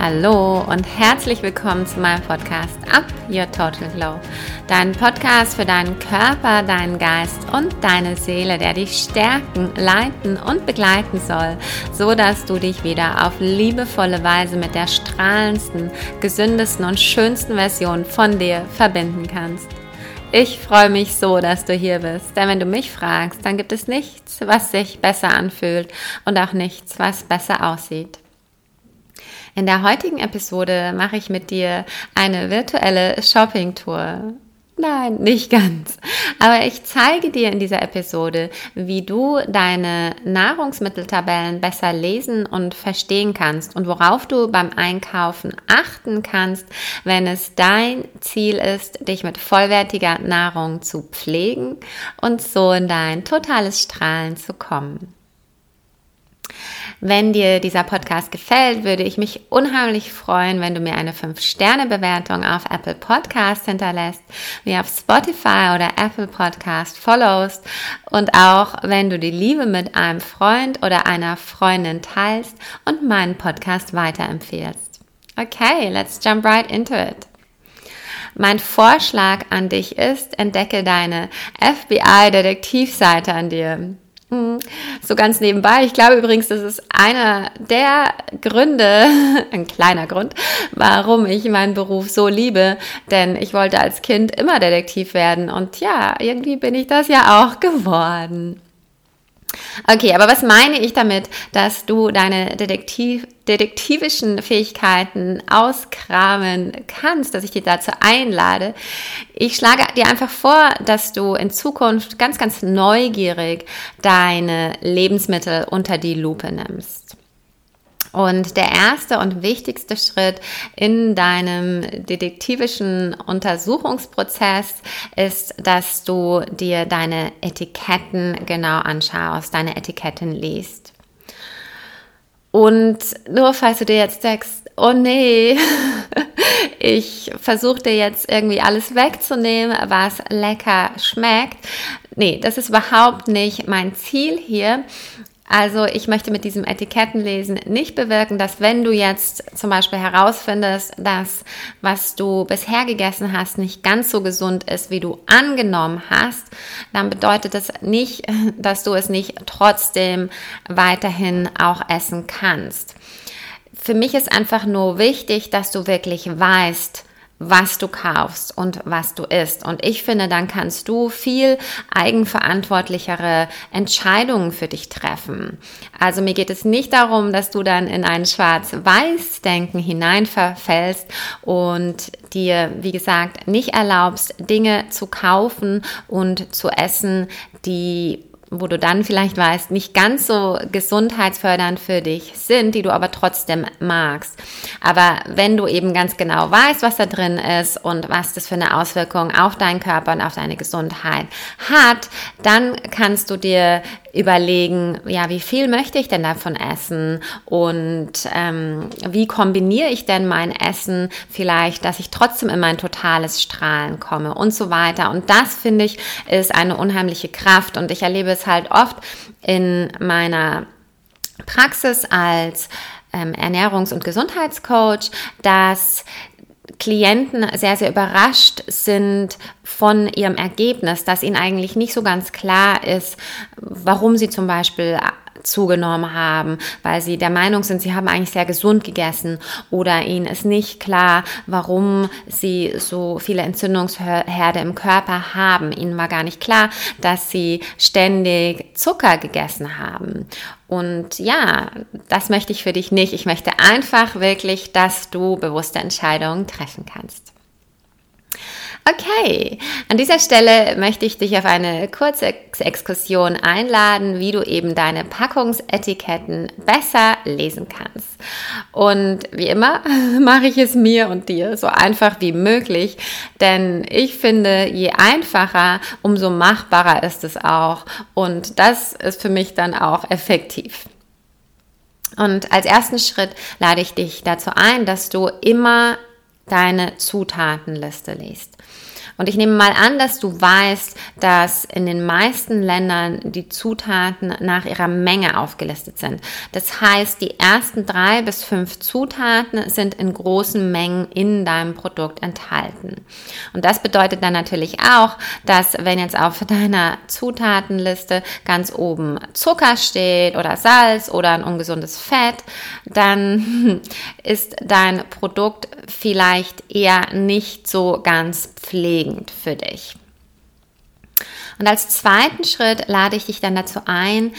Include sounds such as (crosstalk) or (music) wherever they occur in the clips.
Hallo und herzlich willkommen zu meinem Podcast Up Your Total Glow. Dein Podcast für deinen Körper, deinen Geist und deine Seele, der dich stärken, leiten und begleiten soll, so dass du dich wieder auf liebevolle Weise mit der strahlendsten, gesündesten und schönsten Version von dir verbinden kannst. Ich freue mich so, dass du hier bist, denn wenn du mich fragst, dann gibt es nichts, was sich besser anfühlt und auch nichts, was besser aussieht. In der heutigen Episode mache ich mit dir eine virtuelle Shopping-Tour. Nein, nicht ganz. Aber ich zeige dir in dieser Episode, wie du deine Nahrungsmitteltabellen besser lesen und verstehen kannst und worauf du beim Einkaufen achten kannst, wenn es dein Ziel ist, dich mit vollwertiger Nahrung zu pflegen und so in dein totales Strahlen zu kommen. Wenn dir dieser Podcast gefällt, würde ich mich unheimlich freuen, wenn du mir eine 5-Sterne-Bewertung auf Apple Podcast hinterlässt, mir auf Spotify oder Apple Podcast followst und auch wenn du die Liebe mit einem Freund oder einer Freundin teilst und meinen Podcast weiterempfehlst. Okay, let's jump right into it. Mein Vorschlag an dich ist, entdecke deine FBI-Detektivseite an dir. Mhm. So ganz nebenbei. Ich glaube übrigens, das ist einer der Gründe, (laughs) ein kleiner Grund, warum ich meinen Beruf so liebe. Denn ich wollte als Kind immer Detektiv werden. Und ja, irgendwie bin ich das ja auch geworden. Okay, aber was meine ich damit, dass du deine Detektiv, detektivischen Fähigkeiten auskramen kannst, dass ich dich dazu einlade? Ich schlage dir einfach vor, dass du in Zukunft ganz, ganz neugierig deine Lebensmittel unter die Lupe nimmst. Und der erste und wichtigste Schritt in deinem detektivischen Untersuchungsprozess ist, dass du dir deine Etiketten genau anschaust, deine Etiketten liest. Und nur falls du dir jetzt denkst, oh nee, (laughs) ich versuche dir jetzt irgendwie alles wegzunehmen, was lecker schmeckt. Nee, das ist überhaupt nicht mein Ziel hier. Also ich möchte mit diesem Etikettenlesen nicht bewirken, dass wenn du jetzt zum Beispiel herausfindest, dass was du bisher gegessen hast nicht ganz so gesund ist, wie du angenommen hast, dann bedeutet das nicht, (laughs) dass du es nicht trotzdem weiterhin auch essen kannst. Für mich ist einfach nur wichtig, dass du wirklich weißt, was du kaufst und was du isst. Und ich finde, dann kannst du viel eigenverantwortlichere Entscheidungen für dich treffen. Also mir geht es nicht darum, dass du dann in ein Schwarz-Weiß-Denken hineinverfällst und dir, wie gesagt, nicht erlaubst, Dinge zu kaufen und zu essen, die wo du dann vielleicht weißt, nicht ganz so gesundheitsfördernd für dich sind, die du aber trotzdem magst. Aber wenn du eben ganz genau weißt, was da drin ist und was das für eine Auswirkung auf deinen Körper und auf deine Gesundheit hat, dann kannst du dir überlegen, ja, wie viel möchte ich denn davon essen und ähm, wie kombiniere ich denn mein Essen vielleicht, dass ich trotzdem in mein totales Strahlen komme und so weiter. Und das finde ich ist eine unheimliche Kraft und ich erlebe es halt oft in meiner Praxis als ähm, Ernährungs- und Gesundheitscoach, dass Klienten sehr, sehr überrascht sind von ihrem Ergebnis, dass ihnen eigentlich nicht so ganz klar ist, warum sie zum Beispiel zugenommen haben, weil sie der Meinung sind, sie haben eigentlich sehr gesund gegessen oder ihnen ist nicht klar, warum sie so viele Entzündungsherde im Körper haben. Ihnen war gar nicht klar, dass sie ständig Zucker gegessen haben. Und ja, das möchte ich für dich nicht. Ich möchte einfach wirklich, dass du bewusste Entscheidungen treffen kannst. Okay, an dieser Stelle möchte ich dich auf eine kurze Exkursion einladen, wie du eben deine Packungsetiketten besser lesen kannst. Und wie immer (laughs) mache ich es mir und dir so einfach wie möglich, denn ich finde, je einfacher, umso machbarer ist es auch. Und das ist für mich dann auch effektiv. Und als ersten Schritt lade ich dich dazu ein, dass du immer deine Zutatenliste liest. Und ich nehme mal an, dass du weißt, dass in den meisten Ländern die Zutaten nach ihrer Menge aufgelistet sind. Das heißt, die ersten drei bis fünf Zutaten sind in großen Mengen in deinem Produkt enthalten. Und das bedeutet dann natürlich auch, dass wenn jetzt auf (laughs) deiner Zutatenliste ganz oben Zucker steht oder Salz oder ein ungesundes Fett, dann (laughs) ist dein Produkt vielleicht eher nicht so ganz pflegend für dich. Und als zweiten Schritt lade ich dich dann dazu ein,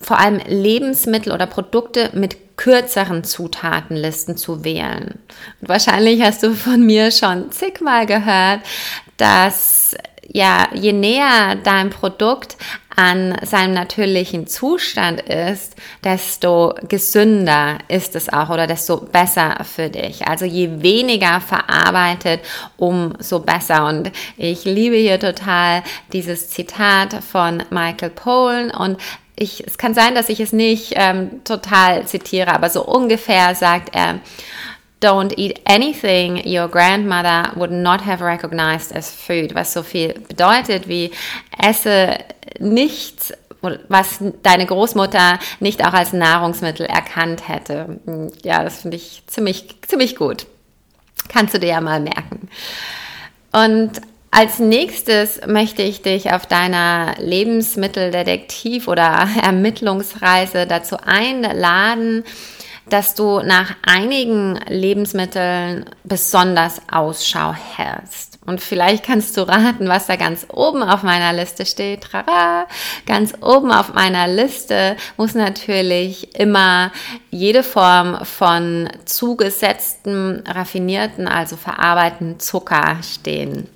vor allem Lebensmittel oder Produkte mit kürzeren Zutatenlisten zu wählen. Und wahrscheinlich hast du von mir schon zigmal gehört, dass ja, je näher dein Produkt an seinem natürlichen Zustand ist, desto gesünder ist es auch oder desto besser für dich. Also je weniger verarbeitet, umso besser. Und ich liebe hier total dieses Zitat von Michael Pollan und ich, es kann sein, dass ich es nicht ähm, total zitiere, aber so ungefähr sagt er, Don't eat anything your grandmother would not have recognized as food, was so viel bedeutet wie esse nichts, was deine Großmutter nicht auch als Nahrungsmittel erkannt hätte. Ja, das finde ich ziemlich, ziemlich gut. Kannst du dir ja mal merken. Und als nächstes möchte ich dich auf deiner Lebensmitteldetektiv- oder Ermittlungsreise dazu einladen, dass du nach einigen Lebensmitteln besonders Ausschau hältst. Und vielleicht kannst du raten, was da ganz oben auf meiner Liste steht. Trara! Ganz oben auf meiner Liste muss natürlich immer jede Form von zugesetzten, raffinierten, also verarbeiteten Zucker stehen.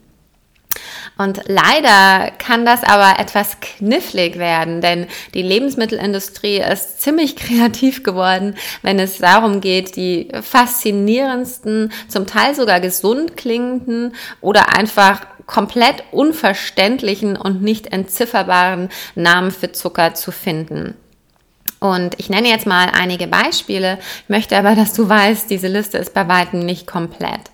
Und leider kann das aber etwas knifflig werden, denn die Lebensmittelindustrie ist ziemlich (laughs) kreativ geworden, wenn es darum geht, die faszinierendsten, zum Teil sogar gesund klingenden oder einfach komplett unverständlichen und nicht entzifferbaren Namen für Zucker zu finden. Und ich nenne jetzt mal einige Beispiele, möchte aber, dass du weißt, diese Liste ist bei weitem nicht komplett.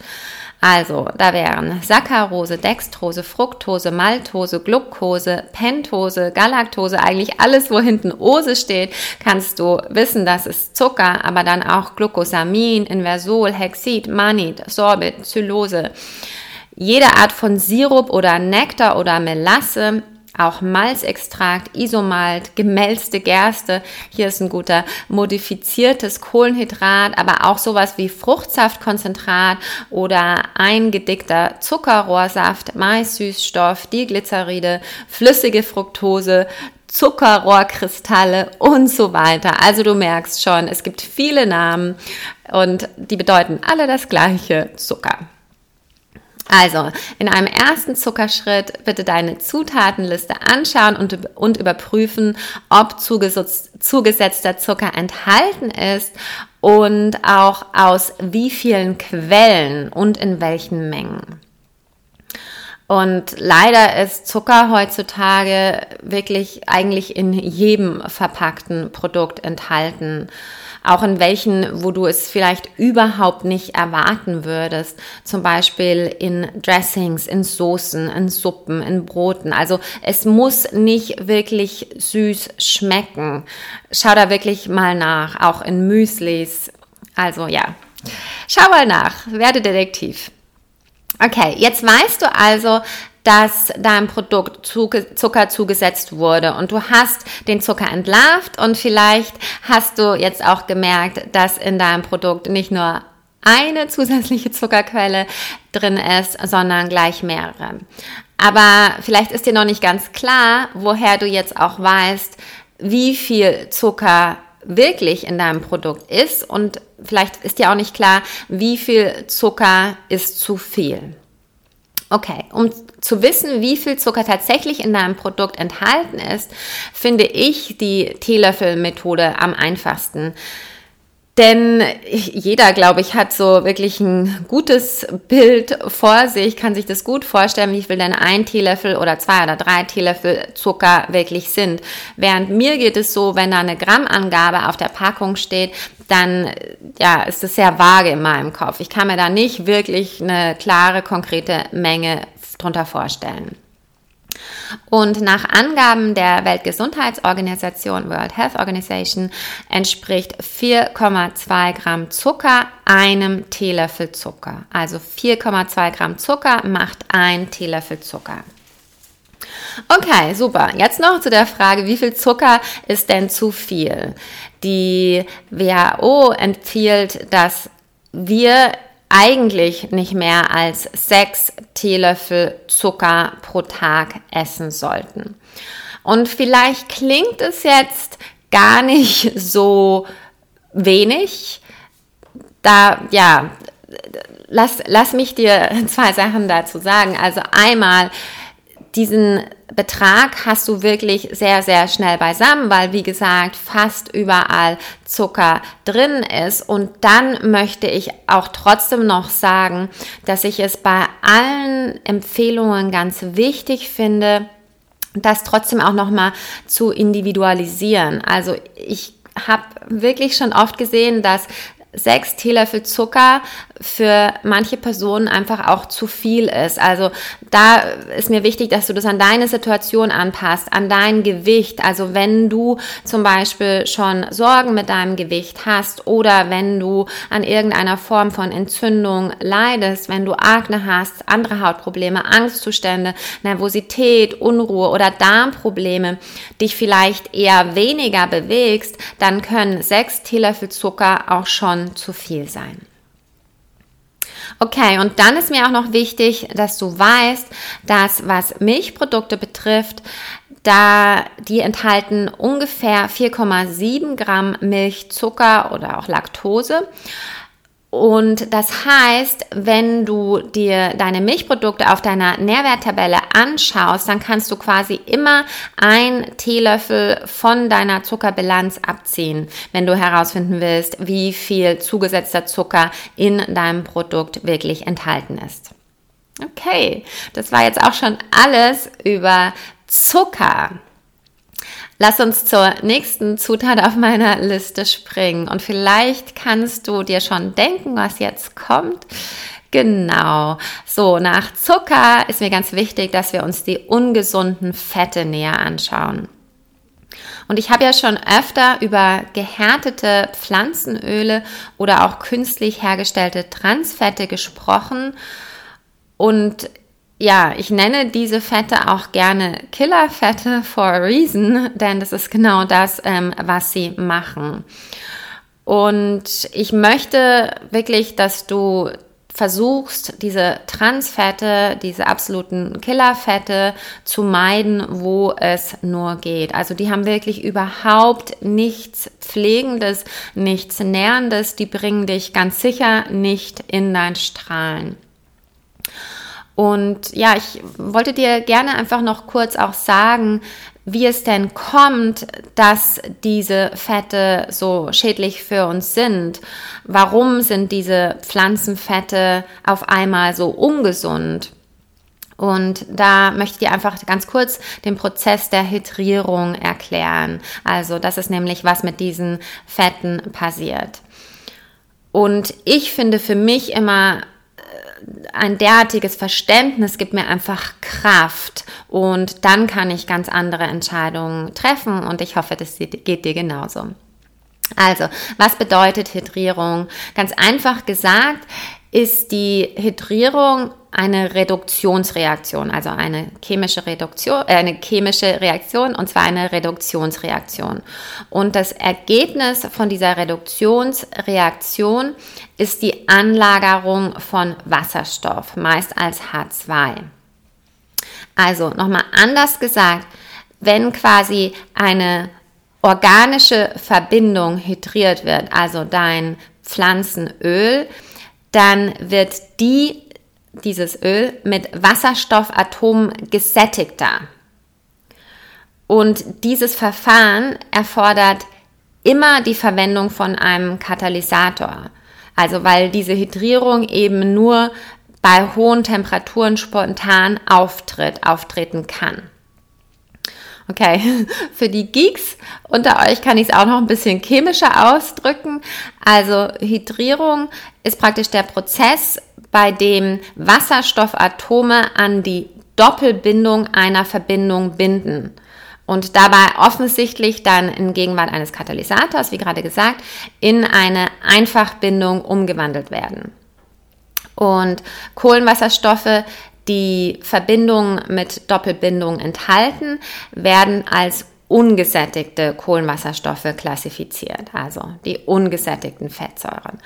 Also, da wären Saccharose, Dextrose, Fructose, Maltose, Glucose, Pentose, Galaktose, eigentlich alles, wo hinten Ose steht, kannst du wissen, das ist Zucker, aber dann auch Glucosamin, Inversol, Hexid, Manit, Sorbit, Xylose. Jede Art von Sirup oder Nektar oder Melasse auch Malzextrakt, Isomalt, gemälzte Gerste. Hier ist ein guter modifiziertes Kohlenhydrat, aber auch sowas wie Fruchtsaftkonzentrat oder eingedickter Zuckerrohrsaft, Maissüßstoff, Diglyceride, flüssige Fructose, Zuckerrohrkristalle und so weiter. Also du merkst schon, es gibt viele Namen und die bedeuten alle das gleiche Zucker. Also, in einem ersten Zuckerschritt bitte deine Zutatenliste anschauen und, und überprüfen, ob zugesetzter Zucker enthalten ist und auch aus wie vielen Quellen und in welchen Mengen. Und leider ist Zucker heutzutage wirklich eigentlich in jedem verpackten Produkt enthalten auch in welchen, wo du es vielleicht überhaupt nicht erwarten würdest. Zum Beispiel in Dressings, in Soßen, in Suppen, in Broten. Also es muss nicht wirklich süß schmecken. Schau da wirklich mal nach, auch in Müslis. Also ja, schau mal nach, werde Detektiv. Okay, jetzt weißt du also, dass deinem Produkt Zucker zugesetzt wurde und du hast den Zucker entlarvt und vielleicht hast du jetzt auch gemerkt, dass in deinem Produkt nicht nur eine zusätzliche Zuckerquelle drin ist, sondern gleich mehrere. Aber vielleicht ist dir noch nicht ganz klar, woher du jetzt auch weißt, wie viel Zucker wirklich in deinem Produkt ist und vielleicht ist dir auch nicht klar, wie viel Zucker ist zu viel. Okay, um zu wissen, wie viel Zucker tatsächlich in deinem Produkt enthalten ist, finde ich die Teelöffelmethode am einfachsten. Denn jeder, glaube ich, hat so wirklich ein gutes Bild vor sich, kann sich das gut vorstellen, wie viel denn ein Teelöffel oder zwei oder drei Teelöffel Zucker wirklich sind. Während mir geht es so, wenn da eine Grammangabe auf der Packung steht, dann ja, ist es sehr vage in meinem Kopf. Ich kann mir da nicht wirklich eine klare, konkrete Menge drunter vorstellen. Und nach Angaben der Weltgesundheitsorganisation, World Health Organization, entspricht 4,2 Gramm Zucker einem Teelöffel Zucker. Also 4,2 Gramm Zucker macht ein Teelöffel Zucker. Okay, super. Jetzt noch zu der Frage, wie viel Zucker ist denn zu viel? Die WHO empfiehlt, dass wir eigentlich nicht mehr als sechs Teelöffel Zucker pro Tag essen sollten. Und vielleicht klingt es jetzt gar nicht so wenig. Da, ja, lass, lass mich dir (laughs) zwei Sachen dazu sagen. Also einmal, diesen Betrag hast du wirklich sehr, sehr schnell beisammen, weil, wie gesagt, fast überall Zucker drin ist. Und dann möchte ich auch trotzdem noch sagen, dass ich es bei allen Empfehlungen ganz wichtig finde, das trotzdem auch nochmal zu individualisieren. Also ich habe wirklich schon oft gesehen, dass sechs Teelöffel Zucker für manche Personen einfach auch zu viel ist. Also da ist mir wichtig, dass du das an deine Situation anpasst, an dein Gewicht. Also wenn du zum Beispiel schon Sorgen mit deinem Gewicht hast oder wenn du an irgendeiner Form von Entzündung leidest, wenn du Akne hast, andere Hautprobleme, Angstzustände, Nervosität, Unruhe oder Darmprobleme, dich vielleicht eher weniger bewegst, dann können sechs Teelöffel Zucker auch schon zu viel sein. Okay, und dann ist mir auch noch wichtig, dass du weißt, dass was Milchprodukte betrifft, da die enthalten ungefähr 4,7 Gramm Milchzucker oder auch Laktose. Und das heißt, wenn du dir deine Milchprodukte auf deiner Nährwerttabelle anschaust, dann kannst du quasi immer ein Teelöffel von deiner Zuckerbilanz abziehen, wenn du herausfinden willst, wie viel zugesetzter Zucker in deinem Produkt wirklich enthalten ist. Okay, das war jetzt auch schon alles über Zucker. Lass uns zur nächsten Zutat auf meiner Liste springen und vielleicht kannst du dir schon denken, was jetzt kommt. Genau. So, nach Zucker ist mir ganz wichtig, dass wir uns die ungesunden Fette näher anschauen. Und ich habe ja schon öfter über gehärtete Pflanzenöle oder auch künstlich hergestellte Transfette gesprochen. Und ja, ich nenne diese Fette auch gerne Killerfette for a reason, (laughs) denn das ist genau das, ähm, was sie machen. Und ich möchte wirklich, dass du versuchst, diese Transfette, diese absoluten Killerfette zu meiden, wo es nur geht. Also die haben wirklich überhaupt nichts Pflegendes, nichts Nährendes, die bringen dich ganz sicher nicht in dein Strahlen. Und ja, ich wollte dir gerne einfach noch kurz auch sagen, wie es denn kommt, dass diese Fette so schädlich für uns sind. Warum sind diese Pflanzenfette auf einmal so ungesund? Und da möchte ich dir einfach ganz kurz den Prozess der Hydrierung erklären. Also das ist nämlich, was mit diesen Fetten passiert. Und ich finde für mich immer ein derartiges Verständnis gibt mir einfach Kraft und dann kann ich ganz andere Entscheidungen treffen und ich hoffe, das geht dir genauso. Also, was bedeutet Hydrierung? Ganz einfach gesagt ist die Hydrierung eine Reduktionsreaktion, also eine chemische Reduktion, äh, eine chemische Reaktion und zwar eine Reduktionsreaktion. Und das Ergebnis von dieser Reduktionsreaktion ist die Anlagerung von Wasserstoff, meist als H2. Also nochmal anders gesagt, wenn quasi eine organische Verbindung hydriert wird, also dein Pflanzenöl, dann wird die, dieses Öl mit Wasserstoffatomen gesättigter. Und dieses Verfahren erfordert immer die Verwendung von einem Katalysator. Also weil diese Hydrierung eben nur bei hohen Temperaturen spontan auftritt, auftreten kann. Okay, (laughs) für die Geeks unter euch kann ich es auch noch ein bisschen chemischer ausdrücken. Also Hydrierung ist praktisch der Prozess, bei dem Wasserstoffatome an die Doppelbindung einer Verbindung binden und dabei offensichtlich dann in Gegenwart eines Katalysators, wie gerade gesagt, in eine Einfachbindung umgewandelt werden. Und Kohlenwasserstoffe, die Verbindungen mit Doppelbindung enthalten, werden als ungesättigte Kohlenwasserstoffe klassifiziert, also die ungesättigten Fettsäuren.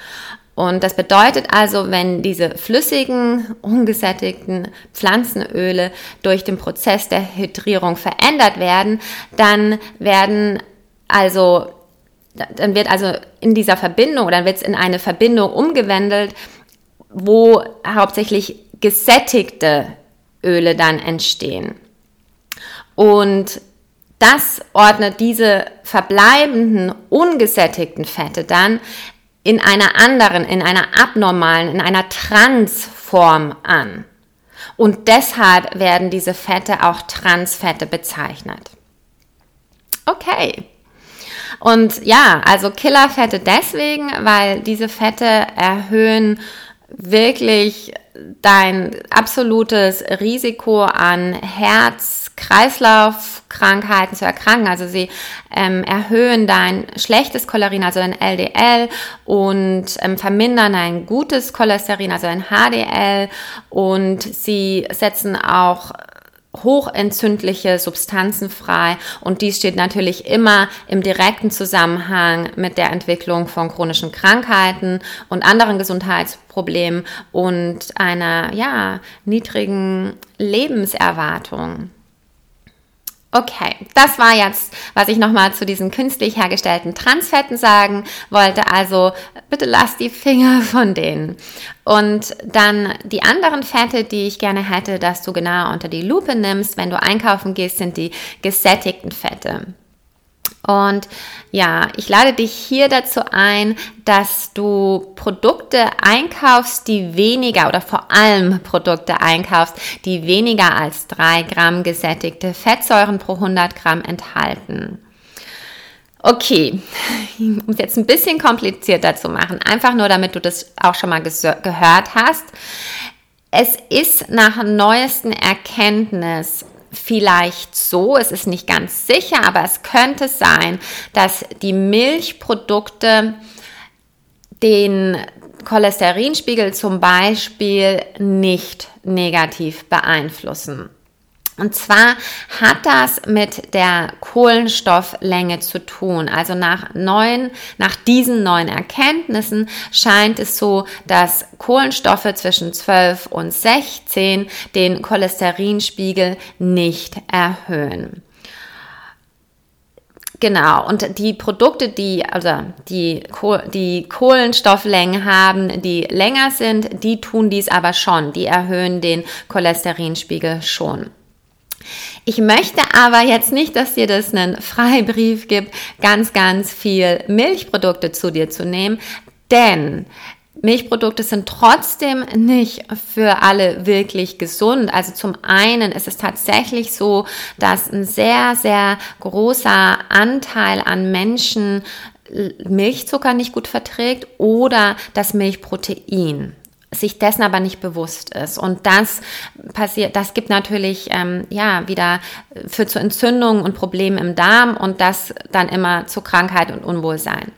Und das bedeutet also, wenn diese flüssigen, ungesättigten Pflanzenöle durch den Prozess der Hydrierung verändert werden, dann werden also dann wird also in dieser Verbindung oder wird es in eine Verbindung umgewandelt, wo hauptsächlich gesättigte Öle dann entstehen. Und das ordnet diese verbleibenden ungesättigten Fette dann in einer anderen, in einer abnormalen, in einer Transform an. Und deshalb werden diese Fette auch Transfette bezeichnet. Okay. Und ja, also Killerfette deswegen, weil diese Fette erhöhen wirklich dein absolutes Risiko an Herz-Kreislauf-Krankheiten zu erkranken. Also sie ähm, erhöhen dein schlechtes Cholesterin, also dein LDL und ähm, vermindern dein gutes Cholesterin, also dein HDL und sie setzen auch hochentzündliche Substanzen frei und dies steht natürlich immer im direkten Zusammenhang mit der Entwicklung von chronischen Krankheiten und anderen Gesundheitsproblemen und einer ja niedrigen Lebenserwartung. Okay, das war jetzt, was ich nochmal zu diesen künstlich hergestellten Transfetten sagen wollte. Also bitte lass die Finger (laughs) von denen. Und dann die anderen Fette, die ich gerne hätte, dass du genau unter die Lupe nimmst, wenn du einkaufen gehst, sind die gesättigten Fette. Und ja, ich lade dich hier dazu ein, dass du Produkte einkaufst, die weniger oder vor allem Produkte einkaufst, die weniger als drei Gramm gesättigte Fettsäuren pro 100 Gramm enthalten. Okay, um es jetzt ein bisschen komplizierter zu machen, einfach nur damit du das auch schon mal gehört hast. Es ist nach neuesten Erkenntnis vielleicht so, es ist nicht ganz sicher, aber es könnte sein, dass die Milchprodukte den Cholesterinspiegel zum Beispiel nicht negativ beeinflussen. Und zwar hat das mit der Kohlenstofflänge zu tun. Also nach neuen, nach diesen neuen Erkenntnissen scheint es so, dass Kohlenstoffe zwischen 12 und 16 den Cholesterinspiegel nicht erhöhen. Genau, und die Produkte, die, also die, die Kohlenstofflängen haben, die länger sind, die tun dies aber schon. Die erhöhen den Cholesterinspiegel schon. Ich möchte aber jetzt nicht, dass dir das einen Freibrief gibt, ganz, ganz viel Milchprodukte zu dir zu nehmen, denn Milchprodukte sind trotzdem nicht für alle wirklich gesund. Also zum einen ist es tatsächlich so, dass ein sehr, sehr großer Anteil an Menschen Milchzucker nicht gut verträgt oder das Milchprotein sich dessen aber nicht bewusst ist. Und das passiert, das gibt natürlich ähm, ja wieder für zu Entzündungen und Problemen im Darm und das dann immer zu Krankheit und Unwohlsein.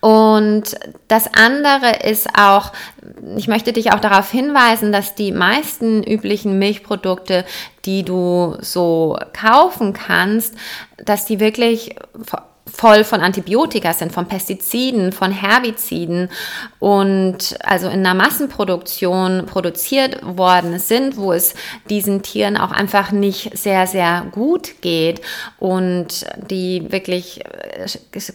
Und das andere ist auch, ich möchte dich auch darauf hinweisen, dass die meisten üblichen Milchprodukte, die du so kaufen kannst, dass die wirklich voll von Antibiotika sind, von Pestiziden, von Herbiziden und also in einer Massenproduktion produziert worden sind, wo es diesen Tieren auch einfach nicht sehr, sehr gut geht und die wirklich äh,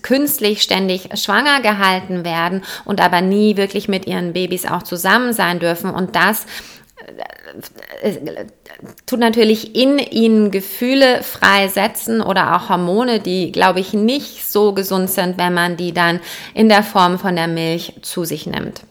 künstlich ständig schwanger gehalten werden und aber nie wirklich mit ihren Babys auch zusammen sein dürfen und das tut natürlich in ihnen Gefühle freisetzen oder auch Hormone, die, glaube ich, nicht so gesund sind, wenn man die dann in der Form von der Milch zu sich nimmt.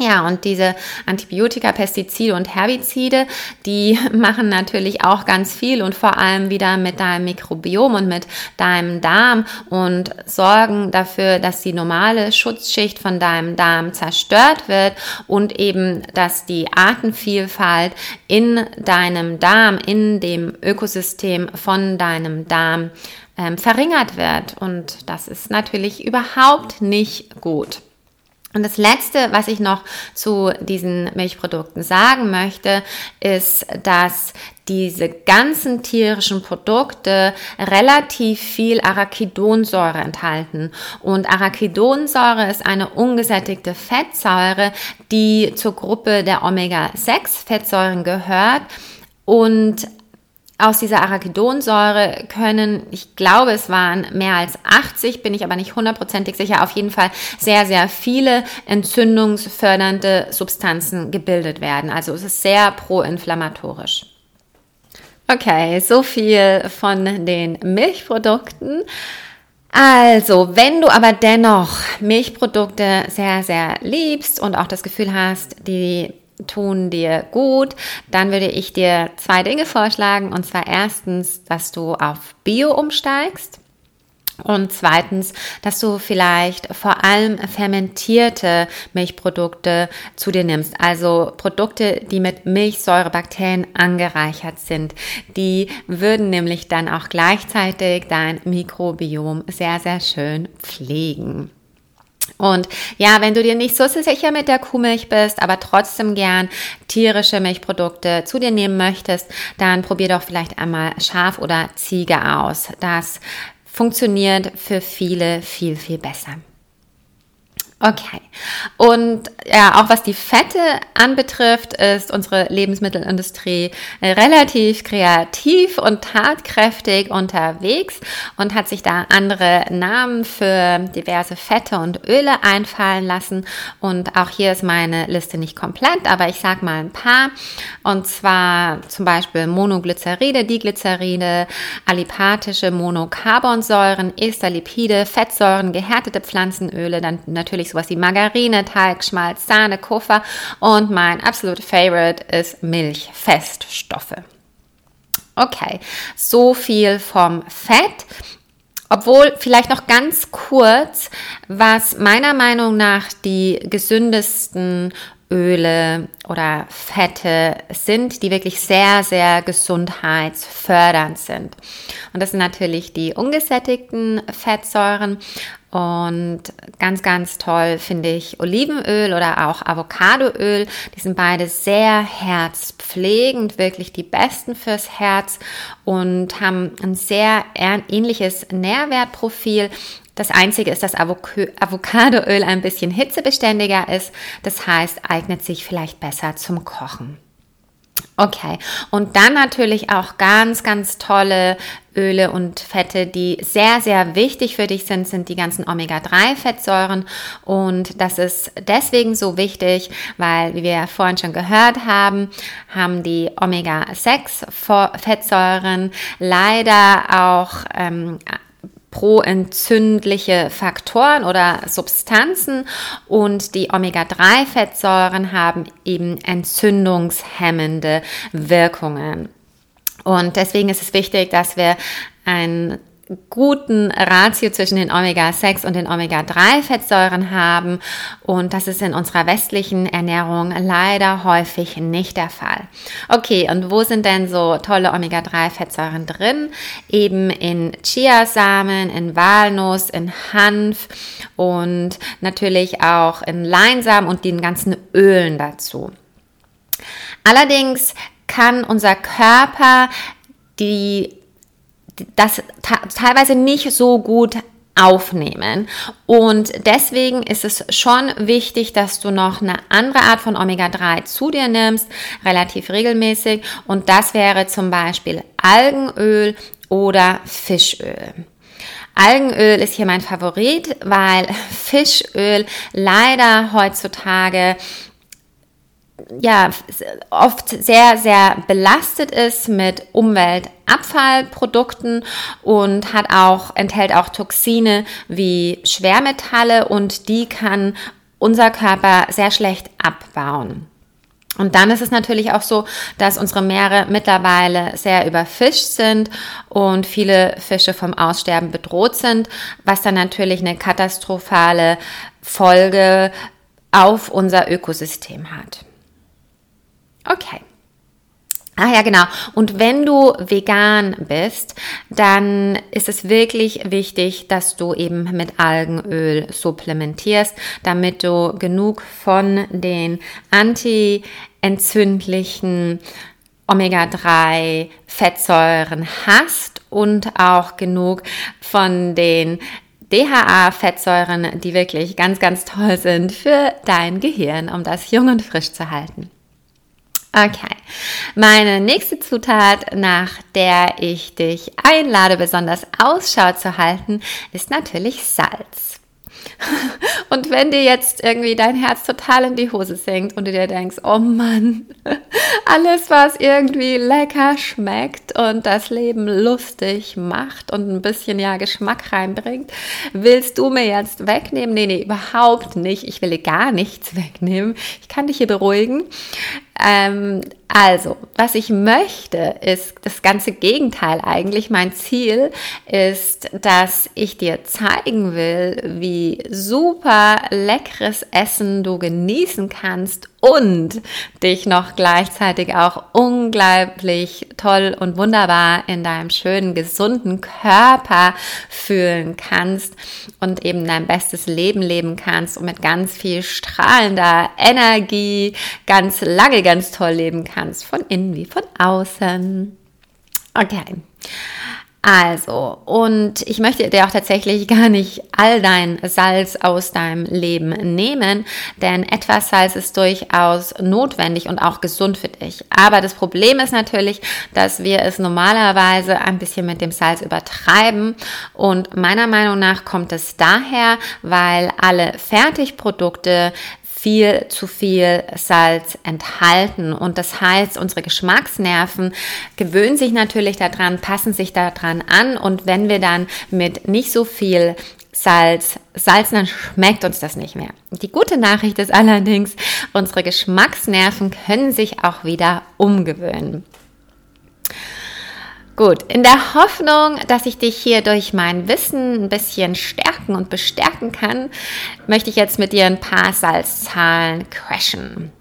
Ja, und diese Antibiotika, Pestizide und Herbizide, die (laughs) machen natürlich auch ganz viel und vor allem wieder mit deinem Mikrobiom und mit deinem Darm und sorgen dafür, dass die normale Schutzschicht von deinem Darm zerstört wird und eben, dass die Artenvielfalt in deinem Darm, in dem Ökosystem von deinem Darm ähm, verringert wird. Und das ist natürlich überhaupt nicht gut. Und das Letzte, was ich noch zu diesen Milchprodukten sagen möchte, ist, dass diese ganzen tierischen Produkte relativ viel Arachidonsäure enthalten. Und Arachidonsäure ist eine ungesättigte Fettsäure, die zur Gruppe der Omega-6-Fettsäuren gehört. Und aus dieser Arachidonsäure können, ich glaube, es waren mehr als 80, bin ich aber nicht hundertprozentig sicher, auf jeden Fall sehr, sehr viele entzündungsfördernde Substanzen gebildet werden. Also es ist sehr proinflammatorisch. Okay, so viel von den Milchprodukten. Also, wenn du aber dennoch Milchprodukte sehr, sehr liebst und auch das Gefühl hast, die tun dir gut, dann würde ich dir zwei Dinge vorschlagen. Und zwar erstens, dass du auf Bio umsteigst. Und zweitens, dass du vielleicht vor allem fermentierte Milchprodukte zu dir nimmst. Also Produkte, die mit Milchsäurebakterien angereichert sind. Die würden nämlich dann auch gleichzeitig dein Mikrobiom sehr, sehr schön pflegen. Und ja, wenn du dir nicht so sicher mit der Kuhmilch bist, aber trotzdem gern tierische Milchprodukte zu dir nehmen möchtest, dann probier doch vielleicht einmal Schaf oder Ziege aus. Das funktioniert für viele viel, viel besser. Okay. Und ja, auch was die Fette anbetrifft, ist unsere Lebensmittelindustrie relativ kreativ und tatkräftig unterwegs und hat sich da andere Namen für diverse Fette und Öle einfallen lassen. Und auch hier ist meine Liste nicht komplett, aber ich sag mal ein paar. Und zwar zum Beispiel Monoglyceride, Diglyceride, alipathische Monocarbonsäuren, Esterlipide, Fettsäuren, gehärtete Pflanzenöle, dann natürlich sowas wie Margarine, Teig, Schmalz, Sahne, Kupfer und mein absolute Favorite ist Milchfeststoffe. Okay, so viel vom Fett. Obwohl vielleicht noch ganz kurz, was meiner Meinung nach die gesündesten Öle oder Fette sind, die wirklich sehr, sehr gesundheitsfördernd sind. Und das sind natürlich die ungesättigten Fettsäuren und ganz, ganz toll finde ich Olivenöl oder auch Avocadoöl. Die sind beide sehr herzpflegend, wirklich die besten fürs Herz und haben ein sehr ähnliches Nährwertprofil. Das Einzige ist, dass Avocadoöl ein bisschen hitzebeständiger ist. Das heißt, eignet sich vielleicht besser zum Kochen. Okay, und dann natürlich auch ganz, ganz tolle Öle und Fette, die sehr, sehr wichtig für dich sind, sind die ganzen Omega-3-Fettsäuren. Und das ist deswegen so wichtig, weil, wie wir vorhin schon gehört haben, haben die Omega-6-Fettsäuren leider auch ähm, proentzündliche Faktoren oder Substanzen und die Omega-3-Fettsäuren haben eben entzündungshemmende Wirkungen. Und deswegen ist es wichtig, dass wir ein guten Ratio zwischen den Omega-6 und den Omega-3-Fettsäuren haben. Und das ist in unserer westlichen Ernährung leider häufig nicht der Fall. Okay, und wo sind denn so tolle Omega-3-Fettsäuren drin? Eben in Chiasamen, in Walnuss, in Hanf und natürlich auch in Leinsamen und den ganzen Ölen dazu. Allerdings kann unser Körper die das teilweise nicht so gut aufnehmen. Und deswegen ist es schon wichtig, dass du noch eine andere Art von Omega-3 zu dir nimmst, relativ regelmäßig. Und das wäre zum Beispiel Algenöl oder Fischöl. Algenöl ist hier mein Favorit, weil (laughs) Fischöl leider heutzutage ja oft sehr, sehr belastet ist mit Umweltabfallprodukten und hat auch, enthält auch Toxine wie Schwermetalle und die kann unser Körper sehr schlecht abbauen. Und dann ist es natürlich auch so, dass unsere Meere mittlerweile sehr überfischt sind und viele Fische vom Aussterben bedroht sind, was dann natürlich eine katastrophale Folge auf unser Ökosystem hat. Okay. Ah ja, genau. Und wenn du vegan bist, dann ist es wirklich wichtig, dass du eben mit Algenöl supplementierst, damit du genug von den anti-entzündlichen Omega-3 Fettsäuren hast und auch genug von den DHA-Fettsäuren, die wirklich ganz, ganz toll sind für dein Gehirn, um das jung und frisch zu halten. Okay. Meine nächste Zutat, nach der ich dich einlade, besonders Ausschau zu halten, ist natürlich Salz. (laughs) Und wenn dir jetzt irgendwie dein Herz total in die Hose sinkt und du dir denkst, oh Mann, (laughs) alles, was irgendwie lecker schmeckt und das Leben lustig macht und ein bisschen ja Geschmack reinbringt, willst du mir jetzt wegnehmen? Nee, nee, überhaupt nicht. Ich will dir gar nichts wegnehmen. Ich kann dich hier beruhigen. Ähm, also, was ich möchte, ist das ganze Gegenteil eigentlich. Mein Ziel ist, dass ich dir zeigen will, wie super leckeres Essen du genießen kannst und dich noch gleichzeitig auch unglaublich toll und wunderbar in deinem schönen, gesunden Körper fühlen kannst und eben dein bestes Leben leben kannst und mit ganz viel strahlender Energie ganz lange ganz toll leben kannst, von innen wie von außen. Okay. Also, und ich möchte dir auch tatsächlich (laughs) gar nicht all dein Salz aus deinem Leben nehmen, denn etwas Salz ist durchaus notwendig und auch gesund für dich. Aber das Problem ist natürlich, dass wir es normalerweise ein bisschen mit dem Salz übertreiben und meiner Meinung nach kommt es daher, weil alle Fertigprodukte viel zu viel Salz enthalten. Und das heißt, unsere Geschmacksnerven gewöhnen sich natürlich daran, passen sich daran an. Und wenn wir dann mit nicht so viel Salz salzen, dann schmeckt uns das nicht mehr. Die gute Nachricht ist allerdings, unsere Geschmacksnerven können sich auch wieder umgewöhnen. Gut, in der Hoffnung, dass ich dich hier durch mein Wissen ein bisschen stärken und bestärken kann, möchte ich jetzt mit dir ein paar Salzzahlen crashen.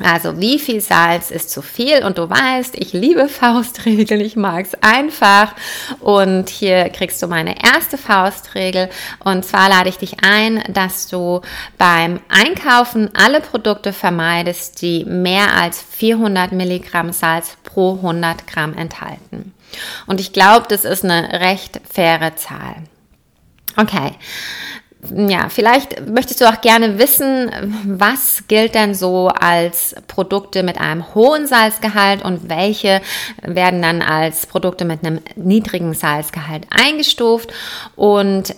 Also wie viel Salz ist zu viel? Und du weißt, ich liebe Faustregeln, ich mag es einfach. Und hier kriegst du meine erste Faustregel. Und zwar lade ich dich ein, dass du beim Einkaufen alle Produkte vermeidest, die mehr als 400 Milligramm Salz pro 100 Gramm enthalten. Und ich glaube, das ist eine recht faire Zahl. Okay. Ja, vielleicht möchtest du auch gerne wissen, was gilt denn so als Produkte mit einem hohen Salzgehalt und welche werden dann als Produkte mit einem niedrigen Salzgehalt eingestuft. Und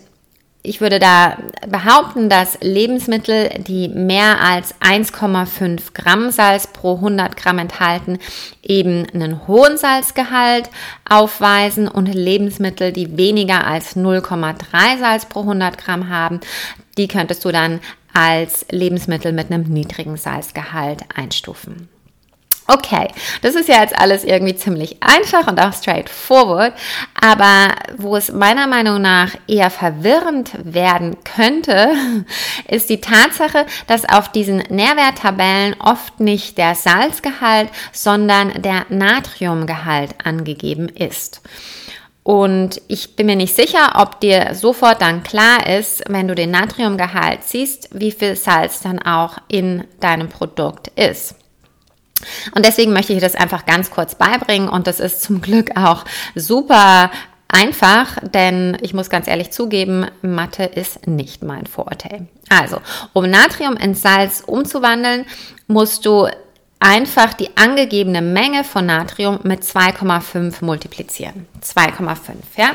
ich würde da behaupten, dass Lebensmittel, die mehr als 1,5 Gramm Salz pro 100 Gramm enthalten, eben einen hohen Salzgehalt aufweisen und Lebensmittel, die weniger als 0,3 Salz pro 100 Gramm haben, die könntest du dann als Lebensmittel mit einem niedrigen Salzgehalt einstufen. Okay, das ist ja jetzt alles irgendwie ziemlich einfach und auch straightforward, aber wo es meiner Meinung nach eher verwirrend werden könnte, (laughs) ist die Tatsache, dass auf diesen Nährwerttabellen oft nicht der Salzgehalt, sondern der Natriumgehalt angegeben ist. Und ich bin mir nicht sicher, ob dir sofort dann klar ist, wenn du den Natriumgehalt siehst, wie viel Salz dann auch in deinem Produkt ist. Und deswegen möchte ich das einfach ganz kurz beibringen und das ist zum Glück auch super einfach, denn ich muss ganz ehrlich zugeben, Mathe ist nicht mein Vorteil. Also, um Natrium in Salz umzuwandeln, musst du einfach die angegebene Menge von Natrium mit 2,5 multiplizieren. 2,5, ja?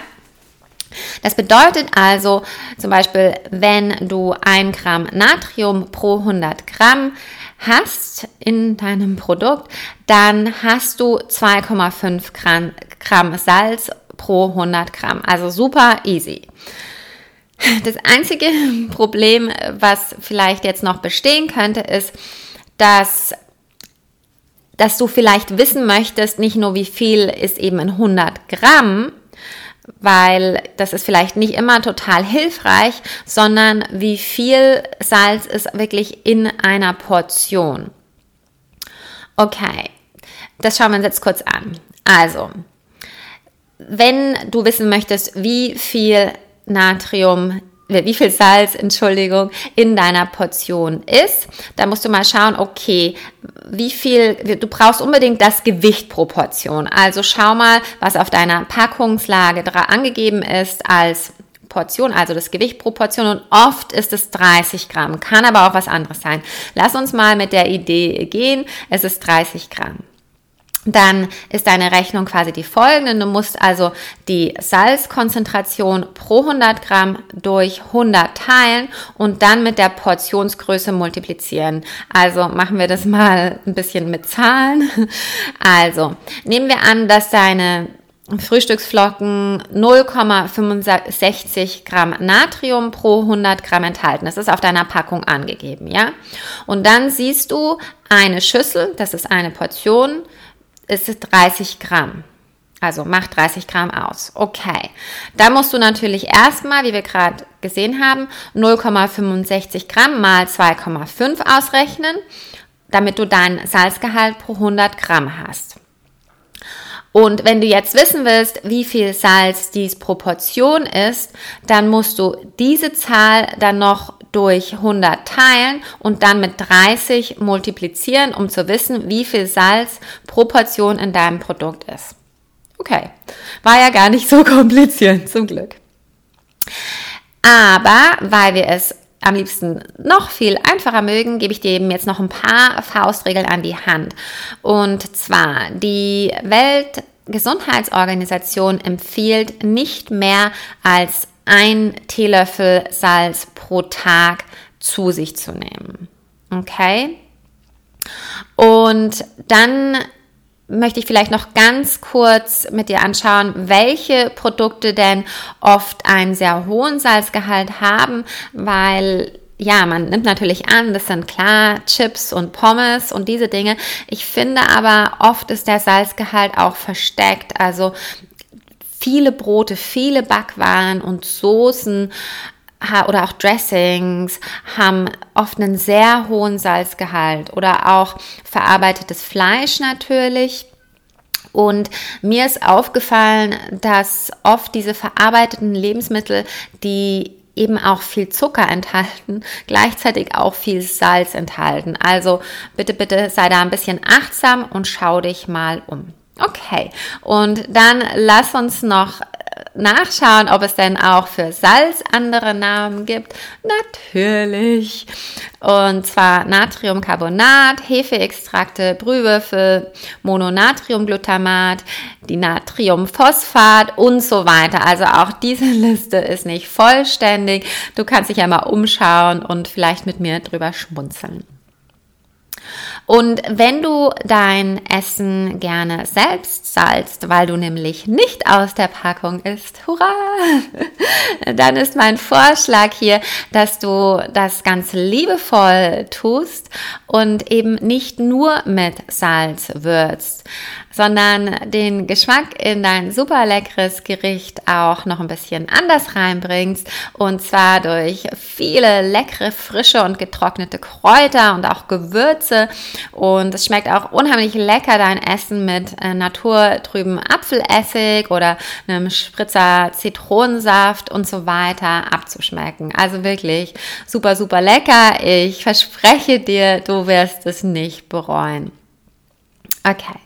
Das bedeutet also zum Beispiel, wenn du ein Gramm Natrium pro 100 Gramm hast in deinem Produkt, dann hast du 2,5 Gramm, Gramm Salz pro 100 Gramm. Also super easy. Das einzige (laughs) Problem, was vielleicht jetzt noch bestehen könnte, ist, dass dass du vielleicht wissen möchtest, nicht nur wie viel ist eben in 100 Gramm, weil das ist vielleicht nicht immer total hilfreich, sondern wie viel Salz ist wirklich in einer Portion. Okay, das schauen wir uns jetzt kurz an. Also, wenn du wissen möchtest, wie viel Natrium wie viel Salz, Entschuldigung, in deiner Portion ist. Da musst du mal schauen, okay, wie viel, du brauchst unbedingt das Gewicht pro Portion. Also schau mal, was auf deiner Packungslage angegeben ist als Portion, also das Gewicht pro Portion und oft ist es 30 Gramm, kann aber auch was anderes sein. Lass uns mal mit der Idee gehen, es ist 30 Gramm dann ist deine Rechnung quasi die folgende. Du musst also die Salzkonzentration pro 100 Gramm durch 100 teilen und dann mit der Portionsgröße multiplizieren. Also machen wir das mal ein bisschen mit Zahlen. (laughs) Also nehmen wir an, dass deine Frühstücksflocken 0,65 Gramm Natrium pro 100 Gramm enthalten. Das ist auf deiner Packung angegeben, ja? Und dann siehst du eine Schüssel, das ist eine Portion, ist es 30 Gramm. Also macht 30 Gramm aus. Okay. Da musst du natürlich erstmal, wie wir gerade gesehen haben, 0,65 Gramm mal 2,5 ausrechnen, damit du dein Salzgehalt pro 100 Gramm hast. Und wenn du jetzt wissen willst, wie viel Salz dies Proportion ist, dann musst du diese Zahl dann noch durch 100 teilen und dann mit 30 multiplizieren, um zu wissen, wie viel Salz pro Portion in deinem Produkt ist. Okay, war ja gar nicht so (laughs) kompliziert, zum Glück. Aber weil wir es am liebsten noch viel einfacher mögen, gebe ich dir eben jetzt noch ein paar Faustregeln an die Hand. Und zwar die Weltgesundheitsorganisation empfiehlt nicht mehr als ein Teelöffel Salz pro Tag zu sich zu nehmen. Okay? Und dann möchte ich vielleicht noch ganz kurz mit dir anschauen, welche Produkte denn oft einen sehr hohen Salzgehalt haben, weil ja, man nimmt natürlich an, das sind klar Chips und Pommes und diese Dinge. Ich finde aber oft ist der Salzgehalt auch versteckt. Also viele Brote, viele Backwaren und Soßen oder auch Dressings haben oft einen sehr hohen Salzgehalt oder auch verarbeitetes Fleisch natürlich. Und mir ist aufgefallen, dass oft diese verarbeiteten Lebensmittel, die eben auch viel Zucker enthalten, gleichzeitig auch viel Salz enthalten. Also bitte, bitte sei da ein bisschen achtsam und schau dich mal um. Okay, und dann lass uns noch nachschauen, ob es denn auch für Salz andere Namen gibt. Natürlich. Und zwar Natriumcarbonat, Hefeextrakte, Brühwürfel, Mononatriumglutamat, Natriumphosphat und so weiter. Also auch diese (laughs) Liste ist nicht vollständig. Du kannst dich ja mal umschauen und vielleicht mit mir drüber schmunzeln. Und wenn du dein Essen gerne selbst salzt, weil du nämlich nicht aus der Packung isst, hurra, (laughs) dann ist mein Vorschlag hier, dass du das ganz liebevoll tust und eben nicht nur mit Salz würzt, sondern den Geschmack in dein super leckeres Gericht auch noch ein bisschen anders reinbringst und zwar durch viele leckere, frische und getrocknete Kräuter und auch Gewürze und es schmeckt auch unheimlich lecker, dein Essen mit äh, naturtrüben Apfelessig oder einem Spritzer Zitronensaft und so weiter abzuschmecken. Also wirklich super, super lecker. Ich verspreche dir, du wirst es nicht bereuen. Okay,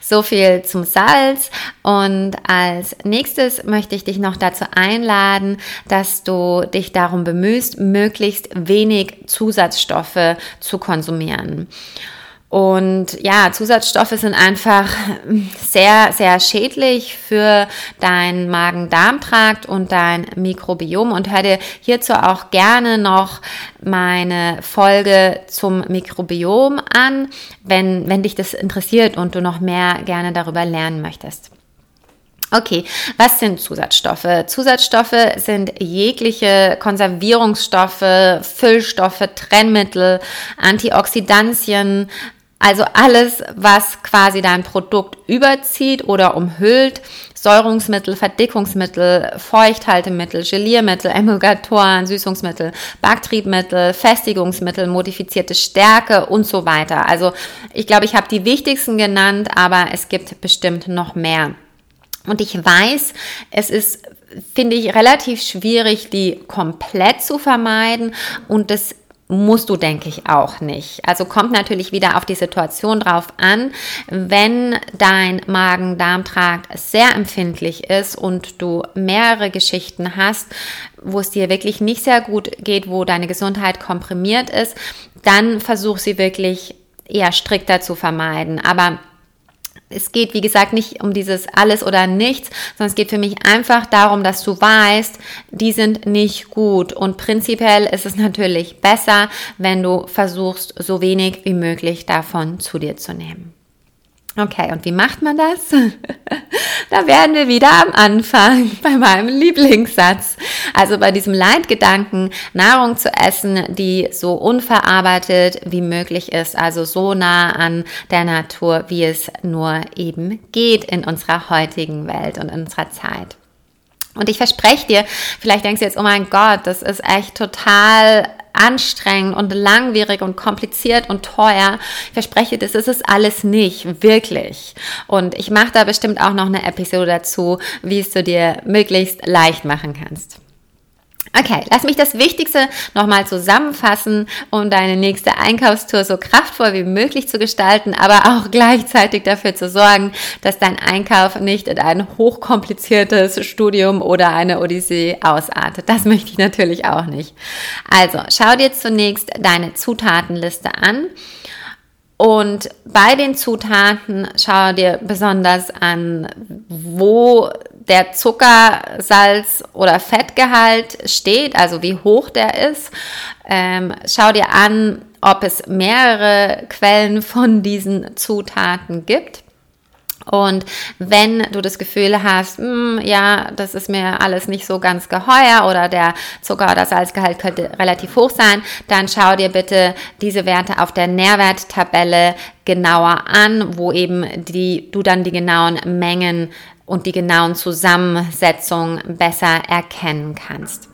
so viel zum Salz. Und als nächstes möchte ich dich noch dazu einladen, dass du dich darum bemühst, möglichst wenig Zusatzstoffe zu konsumieren. Und ja, Zusatzstoffe sind einfach sehr, sehr schädlich für deinen Magen-Darm-Trakt und dein Mikrobiom. Und hör dir hierzu auch gerne noch meine Folge zum Mikrobiom an, wenn, wenn dich das interessiert und du noch mehr gerne darüber lernen möchtest. Okay, was sind Zusatzstoffe? Zusatzstoffe sind jegliche Konservierungsstoffe, Füllstoffe, Trennmittel, Antioxidantien, also alles, was quasi dein Produkt überzieht oder umhüllt. Säurungsmittel, Verdickungsmittel, Feuchthaltemittel, Geliermittel, (laughs) Emulgatoren, Süßungsmittel, Backtriebmittel, Festigungsmittel, modifizierte Stärke und so weiter. Also ich glaube, ich habe die wichtigsten genannt, aber es gibt bestimmt noch mehr. Und ich weiß, es ist, finde ich, relativ schwierig, die komplett zu vermeiden. Und das musst du, denke ich, auch nicht. Also kommt natürlich wieder auf die Situation drauf an. Wenn dein Magen-Darm-Trakt sehr empfindlich ist und du mehrere Geschichten hast, wo es dir wirklich nicht sehr gut geht, wo deine Gesundheit komprimiert ist, dann versuch sie wirklich eher strikter zu vermeiden. Aber es geht, wie gesagt, nicht um dieses alles oder nichts, sondern es geht für mich einfach darum, dass du weißt, die sind nicht gut. Und prinzipiell ist es natürlich besser, wenn du versuchst, so wenig wie möglich davon zu dir zu nehmen. Okay, und wie macht man das? (laughs) da werden wir wieder am Anfang (laughs) bei meinem Lieblingssatz. Also bei diesem Leitgedanken, Nahrung zu essen, die so unverarbeitet wie möglich ist, also so nah an der Natur, wie es nur eben geht in unserer heutigen Welt und in unserer Zeit. Und ich verspreche dir, vielleicht denkst du jetzt, oh mein Gott, das ist echt total anstrengend und langwierig und kompliziert und teuer. Ich verspreche, das ist es alles nicht, wirklich. Und ich mache da bestimmt auch noch eine Episode dazu, wie es du dir möglichst leicht machen kannst. Okay, lass mich das Wichtigste nochmal zusammenfassen, um deine nächste Einkaufstour so kraftvoll wie möglich zu gestalten, aber auch gleichzeitig dafür zu sorgen, dass dein Einkauf nicht in ein hochkompliziertes Studium oder eine Odyssee ausartet. Das möchte ich natürlich auch nicht. Also, schau dir zunächst deine Zutatenliste an. Und bei den Zutaten schau dir besonders an, wo der Zucker, Salz oder Fettgehalt steht, also wie hoch der ist. Ähm, schau dir an, ob es mehrere Quellen von diesen Zutaten gibt. Und wenn du das Gefühl hast, mh, hm, ja, das ist mir alles nicht so ganz geheuer oder der Zucker- oder Salzgehalt könnte relativ hoch sein, dann schau dir bitte diese Werte auf der Nährwerttabelle genauer an, wo eben die, du dann die genauen Mengen und die genauen Zusammensetzungen besser erkennen kannst.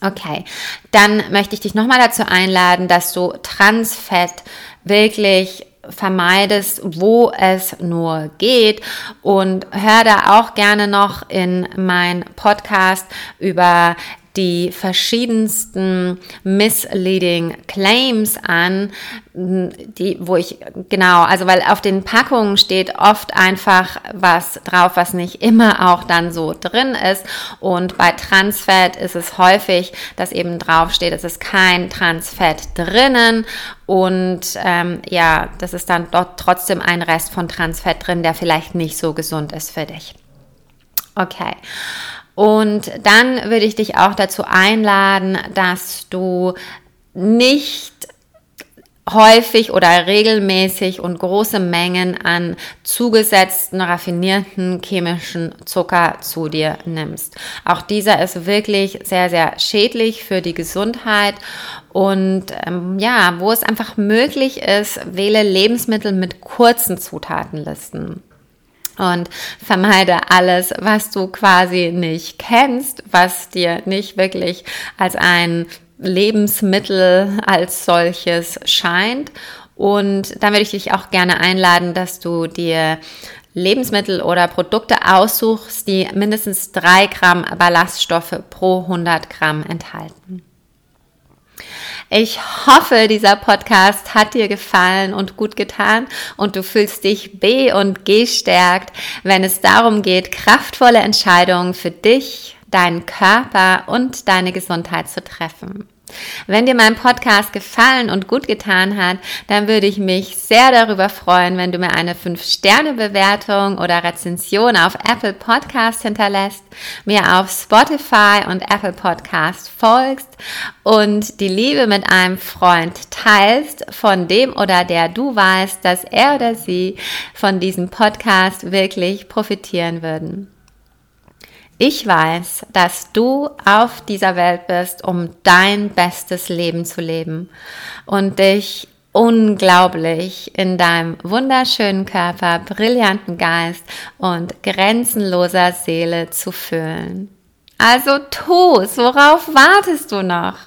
Okay, dann möchte ich dich nochmal dazu einladen, dass du Transfett wirklich vermeidest, wo es nur geht. Und hör da auch gerne noch in mein Podcast über die verschiedensten misleading Claims an, die, wo ich, genau, also weil auf den Packungen steht oft einfach was drauf, was nicht immer auch dann so drin ist. Und bei Transfett ist es häufig, dass eben drauf steht, es ist kein Transfett drinnen. Und ähm, ja, das ist dann dort trotzdem ein Rest von Transfett drin, der vielleicht nicht so gesund ist für dich. Okay. Und dann würde ich dich auch dazu einladen, dass du nicht häufig oder regelmäßig und große Mengen an zugesetzten, raffinierten chemischen Zucker zu dir nimmst. Auch dieser ist wirklich sehr, sehr schädlich für die Gesundheit und ähm, ja, wo es einfach möglich ist, wähle Lebensmittel mit kurzen Zutatenlisten und vermeide alles, was du quasi nicht kennst, was dir nicht wirklich als ein Lebensmittel als solches scheint. Und dann würde ich dich auch gerne einladen, dass du dir Lebensmittel oder Produkte aussuchst, die mindestens drei Gramm Ballaststoffe pro 100 Gramm enthalten. Ich hoffe, dieser Podcast hat dir gefallen und gut getan und du fühlst dich B und G stärkt, wenn es darum geht, kraftvolle Entscheidungen für dich, deinen Körper und deine Gesundheit zu treffen. Wenn dir mein Podcast gefallen und gut getan hat, dann würde ich mich sehr darüber freuen, wenn du mir eine 5-Sterne-Bewertung oder Rezension auf Apple Podcast hinterlässt, mir auf Spotify und Apple Podcast folgst und die Liebe mit einem Freund teilst, von dem oder der du weißt, dass er oder sie von diesem Podcast wirklich profitieren würden. Ich weiß, dass du auf dieser Welt bist, um dein bestes Leben zu leben und dich unglaublich in deinem wunderschönen Körper, brillanten Geist und grenzenloser Seele zu fühlen. Also tu's, worauf wartest du noch?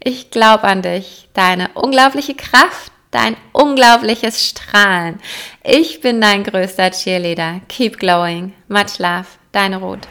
Ich glaube an dich, deine unglaubliche Kraft, dein unglaubliches Strahlen. Ich bin dein größter Cheerleader. Keep glowing. Much love. Deine Ruth.